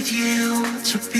With you, to be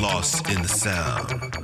lost in the sound.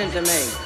Listening to me.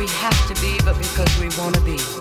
we have to be, but because we want to be.